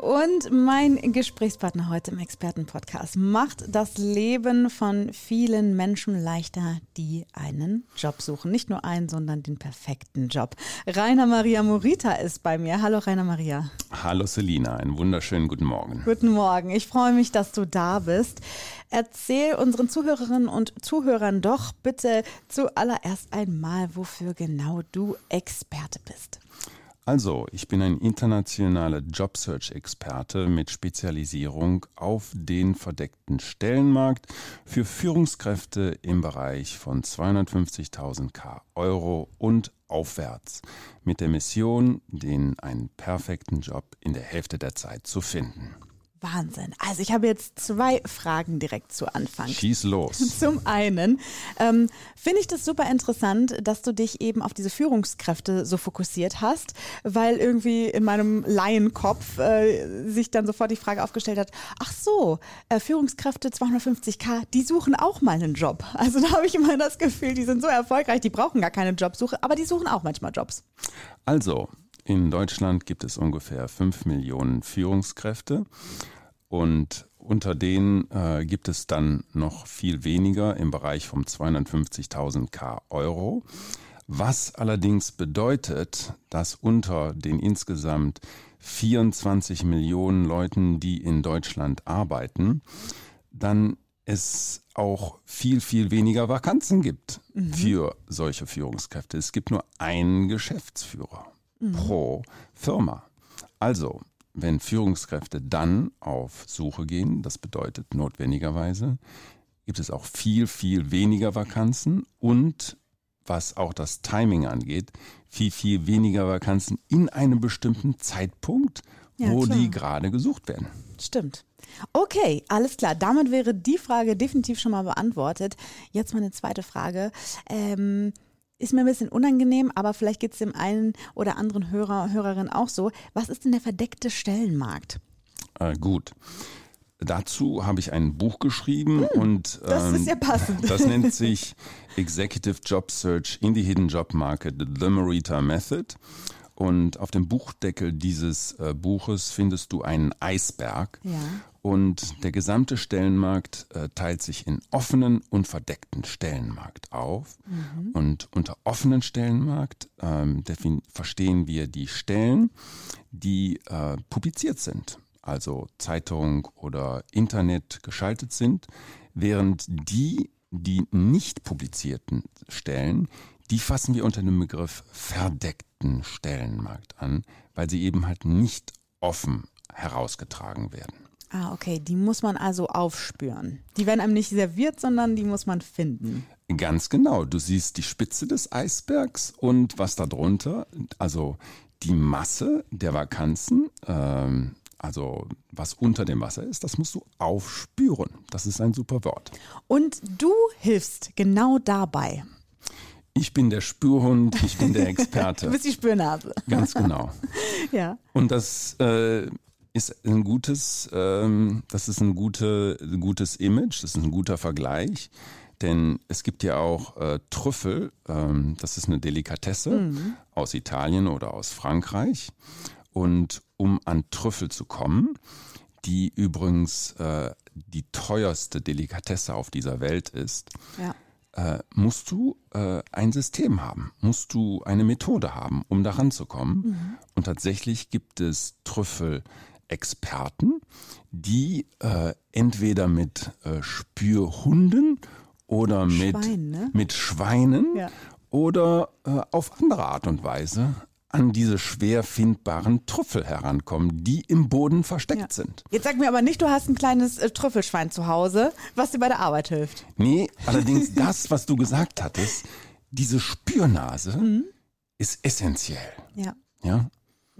Und mein Gesprächspartner heute im Expertenpodcast macht das Leben von vielen Menschen leichter, die einen Job suchen. Nicht nur einen, sondern den perfekten Job. Rainer Maria Morita ist bei mir. Hallo Rainer Maria. Hallo Selina, einen wunderschönen guten Morgen. Guten Morgen. Ich freue mich, dass du da bist. Erzähl unseren Zuhörerinnen und Zuhörern doch bitte zuallererst einmal, wofür genau du Experte bist. Also, ich bin ein internationaler Jobsearch-Experte mit Spezialisierung auf den verdeckten Stellenmarkt für Führungskräfte im Bereich von 250.000 K Euro und aufwärts mit der Mission, den einen perfekten Job in der Hälfte der Zeit zu finden. Wahnsinn. Also ich habe jetzt zwei Fragen direkt zu Anfang. Schieß los. Zum einen ähm, finde ich das super interessant, dass du dich eben auf diese Führungskräfte so fokussiert hast, weil irgendwie in meinem Laienkopf äh, sich dann sofort die Frage aufgestellt hat, ach so, äh, Führungskräfte 250k, die suchen auch mal einen Job. Also da habe ich immer das Gefühl, die sind so erfolgreich, die brauchen gar keine Jobsuche, aber die suchen auch manchmal Jobs. Also, in Deutschland gibt es ungefähr 5 Millionen Führungskräfte und unter denen äh, gibt es dann noch viel weniger im Bereich von 250.000 K Euro. Was allerdings bedeutet, dass unter den insgesamt 24 Millionen Leuten, die in Deutschland arbeiten, dann es auch viel, viel weniger Vakanzen gibt mhm. für solche Führungskräfte. Es gibt nur einen Geschäftsführer mhm. pro Firma. Also, wenn Führungskräfte dann auf Suche gehen, das bedeutet notwendigerweise, gibt es auch viel, viel weniger Vakanzen und was auch das Timing angeht, viel, viel weniger Vakanzen in einem bestimmten Zeitpunkt, ja, wo klar. die gerade gesucht werden. Stimmt. Okay, alles klar. Damit wäre die Frage definitiv schon mal beantwortet. Jetzt meine zweite Frage. Ähm, ist mir ein bisschen unangenehm, aber vielleicht geht es dem einen oder anderen Hörer, Hörerin auch so. Was ist denn der verdeckte Stellenmarkt? Äh, gut. Dazu habe ich ein Buch geschrieben hm, und das ähm, ist ja passend. Das nennt sich Executive Job Search in the Hidden Job Market, The Marita Method. Und auf dem Buchdeckel dieses äh, Buches findest du einen Eisberg. Ja. Und der gesamte Stellenmarkt äh, teilt sich in offenen und verdeckten Stellenmarkt auf. Mhm. Und unter offenen Stellenmarkt ähm, verstehen wir die Stellen, die äh, publiziert sind, also Zeitung oder Internet geschaltet sind, während die, die nicht publizierten Stellen, die fassen wir unter dem Begriff verdeckten Stellenmarkt an, weil sie eben halt nicht offen herausgetragen werden. Ah, okay. Die muss man also aufspüren. Die werden einem nicht serviert, sondern die muss man finden. Ganz genau. Du siehst die Spitze des Eisbergs und was darunter, also die Masse der Vakanzen, ähm, also was unter dem Wasser ist, das musst du aufspüren. Das ist ein super Wort. Und du hilfst genau dabei. Ich bin der Spürhund, ich bin der Experte. du bist die Spürnase. Ganz genau. ja. Und das äh, ist ein gutes, ähm, das ist ein, gute, ein gutes Image, das ist ein guter Vergleich. Denn es gibt ja auch äh, Trüffel, ähm, das ist eine Delikatesse mhm. aus Italien oder aus Frankreich. Und um an Trüffel zu kommen, die übrigens äh, die teuerste Delikatesse auf dieser Welt ist, ja äh, musst du äh, ein System haben, musst du eine Methode haben, um daran zu kommen. Mhm. Und tatsächlich gibt es Trüffelexperten, die äh, entweder mit äh, Spürhunden oder mit, Schwein, ne? mit Schweinen ja. oder äh, auf andere Art und Weise an diese schwer findbaren Trüffel herankommen, die im Boden versteckt ja. sind. Jetzt sag mir aber nicht, du hast ein kleines äh, Trüffelschwein zu Hause, was dir bei der Arbeit hilft. Nee, allerdings das, was du gesagt hattest, diese Spürnase mhm. ist essentiell. Ja. Ja.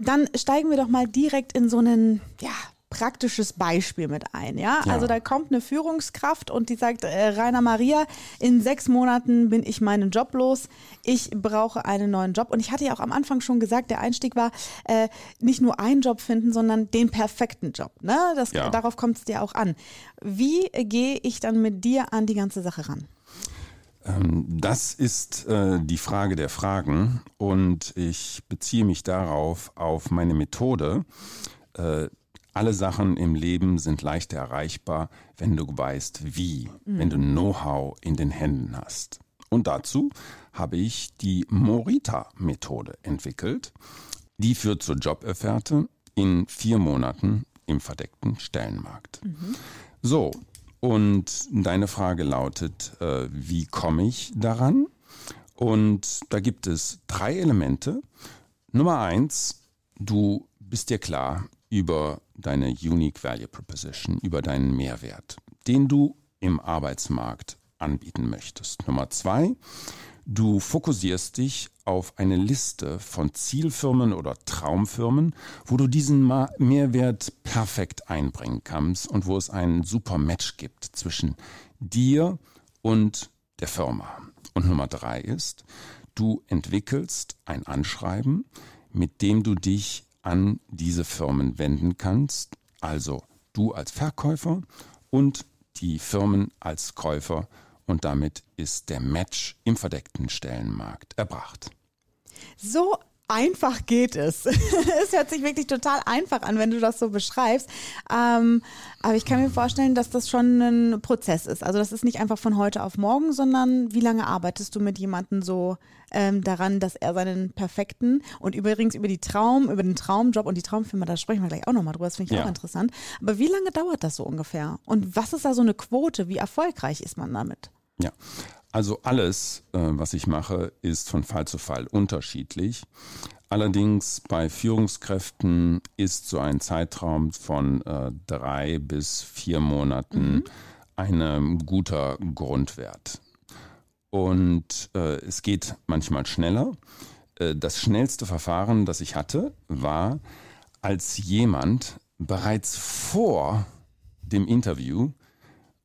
Dann steigen wir doch mal direkt in so einen, ja, praktisches Beispiel mit ein. Ja? Ja. Also da kommt eine Führungskraft und die sagt, äh, Rainer Maria, in sechs Monaten bin ich meinen Job los. Ich brauche einen neuen Job. Und ich hatte ja auch am Anfang schon gesagt, der Einstieg war äh, nicht nur einen Job finden, sondern den perfekten Job. Ne? Das, Ja. Darauf kommt es dir auch an. Wie gehe ich dann mit dir an die ganze Sache ran? Ähm, Das ist äh, die Frage der Fragen und ich beziehe mich darauf auf meine Methode. Äh, alle Sachen im Leben sind leichter erreichbar, wenn du weißt, wie, wenn du Know-how in den Händen hast. Und dazu habe ich die Morita-Methode entwickelt. Die führt zur Jobofferte in vier Monaten im verdeckten Stellenmarkt. So, und deine Frage lautet, äh, wie komme ich daran? Und da gibt es drei Elemente. Nummer eins, du bist dir klar über deine Unique Value Proposition, über deinen Mehrwert, den du im Arbeitsmarkt anbieten möchtest. Nummer zwei, du fokussierst dich auf eine Liste von Zielfirmen oder Traumfirmen, wo du diesen Mehrwert perfekt einbringen kannst und wo es einen super Match gibt zwischen dir und der Firma. Und Nummer drei ist, du entwickelst ein Anschreiben, mit dem du dich an diese Firmen wenden kannst, also du als Verkäufer und die Firmen als Käufer und damit ist der Match im verdeckten Stellenmarkt erbracht. So einfach geht es. es hört sich wirklich total einfach an, wenn du das so beschreibst. Ähm, aber ich kann mir vorstellen, dass das schon ein Prozess ist. Also das ist nicht einfach von heute auf morgen, sondern wie lange arbeitest du mit jemandem so ähm, daran, dass er seinen perfekten und übrigens über die Traum, über den Traumjob und die Traumfirma, da sprechen wir gleich auch nochmal drüber, das finde ich Ja. auch interessant. Aber wie lange dauert das so ungefähr? Und was ist da so eine Quote? Wie erfolgreich ist man damit? Ja, also alles, äh, was ich mache, ist von Fall zu Fall unterschiedlich. Allerdings bei Führungskräften ist so ein Zeitraum von äh, drei bis vier Monaten ein guter Grundwert. Und äh, es geht manchmal schneller. Äh, das schnellste Verfahren, das ich hatte, war, als jemand bereits vor dem Interview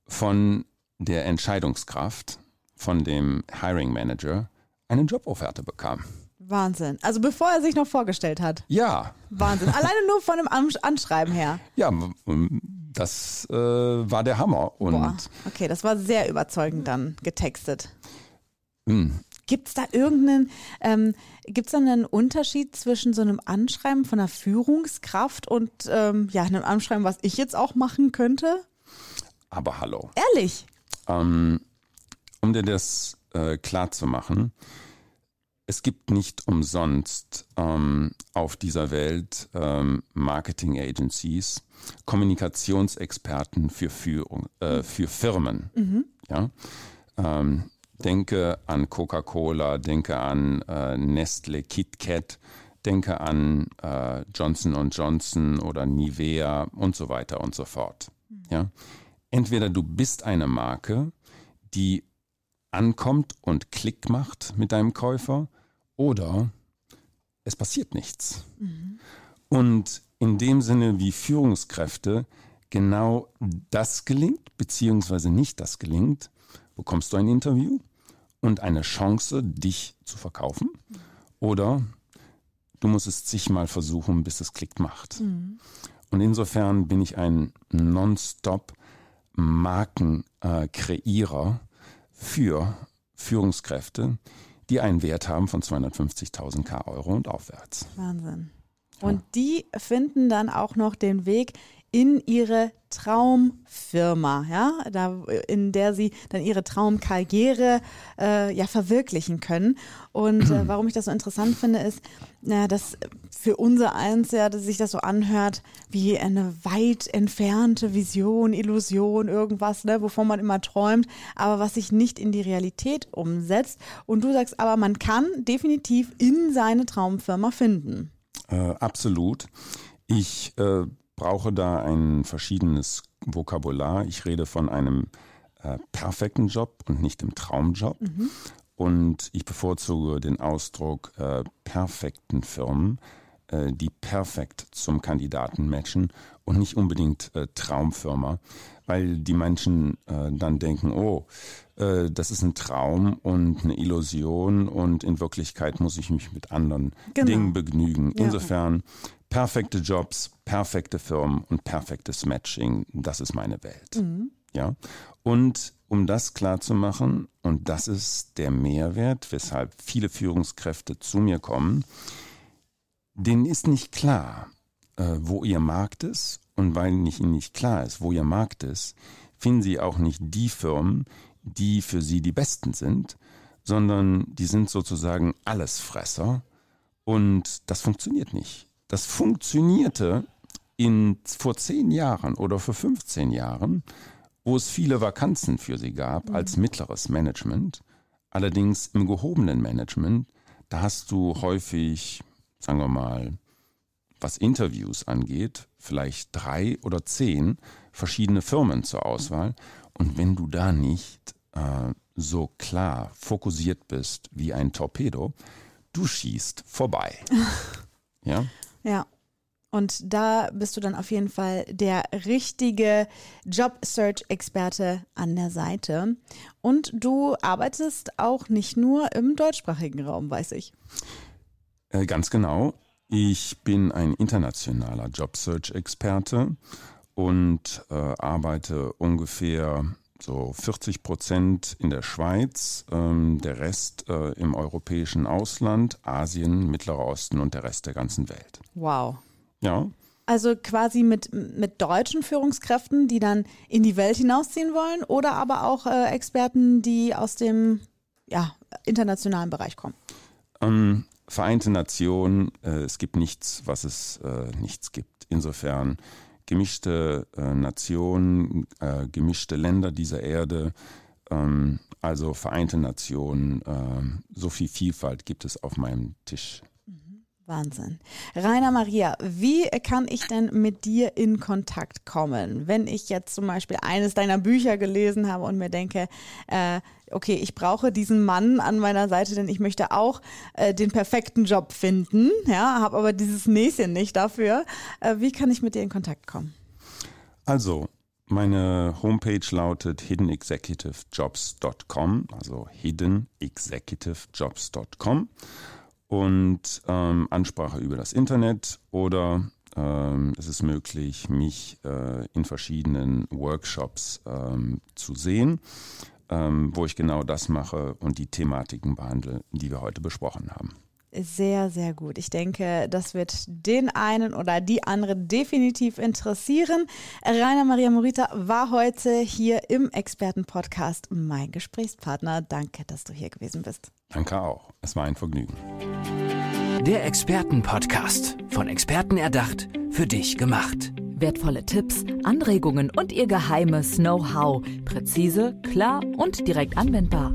von der Entscheidungskraft, von dem Hiring Manager, eine Jobofferte bekam. Wahnsinn. Also bevor er sich noch vorgestellt hat. Ja, Wahnsinn. Alleine nur von dem Ansch- Anschreiben her. ja, das äh, war der Hammer. Und Boah. Okay, das war sehr überzeugend dann getextet. mh, Gibt es da irgendeinen, ähm, gibt es da einen Unterschied zwischen so einem Anschreiben von einer Führungskraft und ähm, ja, einem Anschreiben, was ich jetzt auch machen könnte? aber hallo. Ehrlich? Ähm, um dir das äh, klar zu machen, es gibt nicht umsonst ähm, auf dieser Welt ähm, Marketing Agencies, Kommunikationsexperten für, Führung, äh, für Firmen. Ja? Ähm, denke an Coca-Cola, denke an äh, Nestle, KitKat, denke an äh, Johnson Johnson oder Nivea und so weiter und so fort. Ja? Entweder du bist eine Marke, die ankommt und Klick macht mit deinem Käufer, oder es passiert nichts. Und in dem Sinne, wie Führungskräfte genau das gelingt, beziehungsweise nicht das gelingt, bekommst du ein Interview und eine Chance, dich zu verkaufen. Oder du musst es zigmal versuchen, bis es Klick macht. Und insofern bin ich ein Nonstop Markenkreierer für Führungskräfte, die einen Wert haben von 250.000 K Euro und aufwärts. Wahnsinn. Und die finden dann auch noch den Weg in ihre Traumfirma, ja, da, in der sie dann ihre Traumkarriere äh, ja verwirklichen können. Und äh, warum ich das so interessant finde, ist, na, dass für unser eins ja, dass sich das so anhört wie eine weit entfernte Vision, Illusion, irgendwas, ne, wovon man immer träumt, aber was sich nicht in die Realität umsetzt. Und du sagst aber, man kann definitiv in seine Traumfirma finden. Äh, absolut. Ich äh, brauche da ein verschiedenes Vokabular. Ich rede von einem äh, perfekten Job und nicht dem Traumjob. Und ich bevorzuge den Ausdruck äh, perfekten Firmen, äh, die perfekt zum Kandidaten matchen und nicht unbedingt äh, Traumfirma, weil die Menschen äh, dann denken, oh, äh, das ist ein Traum und eine Illusion und in Wirklichkeit muss ich mich mit anderen genau. Dingen begnügen. Insofern perfekte Jobs, perfekte Firmen und perfektes Matching, das ist meine Welt. Mhm. Ja. Und um das klar zu machen, und das ist der Mehrwert, weshalb viele Führungskräfte zu mir kommen, denen ist nicht klar, äh, wo ihr Markt ist. Und weil nicht, ihnen nicht klar ist, wo ihr Markt ist, finden sie auch nicht die Firmen, die für sie die besten sind, sondern die sind sozusagen Allesfresser. Und das funktioniert nicht. Das funktionierte in, vor zehn Jahren oder vor 15 Jahren, wo es viele Vakanzen für sie gab mhm. als mittleres Management. Allerdings im gehobenen Management, da hast du häufig, sagen wir mal, was Interviews angeht, vielleicht drei oder zehn verschiedene Firmen zur Auswahl. Und wenn du da nicht äh, so klar fokussiert bist wie ein Torpedo, du schießt vorbei. ja? Ja. Und da bist du dann auf jeden Fall der richtige Job-Search-Experte an der Seite. Und du arbeitest auch nicht nur im deutschsprachigen Raum, weiß ich. Äh, ganz genau. Ich bin ein internationaler Job-Search-Experte und äh, arbeite ungefähr so 40 Prozent in der Schweiz, ähm, der Rest äh, im europäischen Ausland, Asien, Mittlerer Osten und der Rest der ganzen Welt. Wow. Ja. Also quasi mit, mit deutschen Führungskräften, die dann in die Welt hinausziehen wollen oder aber auch äh, Experten, die aus dem ja, internationalen Bereich kommen? Ähm, Vereinte Nationen, äh, es gibt nichts, was es äh, nichts gibt. Insofern gemischte äh, Nationen, äh, gemischte Länder dieser Erde, ähm, also Vereinte Nationen, ähm, so viel Vielfalt gibt es auf meinem Tisch. Wahnsinn. Rainer Maria, wie kann ich denn mit dir in Kontakt kommen, wenn ich jetzt zum Beispiel eines deiner Bücher gelesen habe und mir denke, äh, okay, ich brauche diesen Mann an meiner Seite, denn ich möchte auch äh, den perfekten Job finden, ja, habe aber dieses Näschen nicht dafür. Äh, wie kann ich mit dir in Kontakt kommen? Also, meine Homepage lautet hiddenexecutivejobs.com, also hiddenexecutivejobs.com und ähm, Ansprache über das Internet oder ähm, es ist möglich, mich äh, in verschiedenen Workshops ähm, zu sehen, ähm, wo ich genau das mache und die Thematiken behandle, die wir heute besprochen haben. Sehr, sehr gut. Ich denke, das wird den einen oder die andere definitiv interessieren. Rainer Maria Morita war heute hier im Expertenpodcast mein Gesprächspartner. Danke, dass du hier gewesen bist. Danke auch. Es war ein Vergnügen. Der Expertenpodcast. Von Experten erdacht, für dich gemacht. Wertvolle Tipps, Anregungen und ihr geheimes Know-how. Präzise, klar und direkt anwendbar.